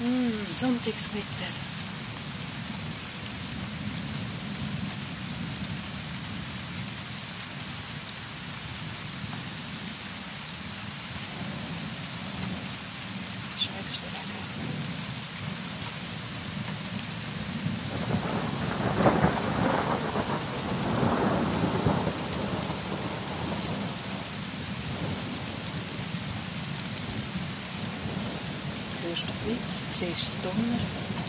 Hmm. something's glitter. Hörst du Blitz, siehst Donner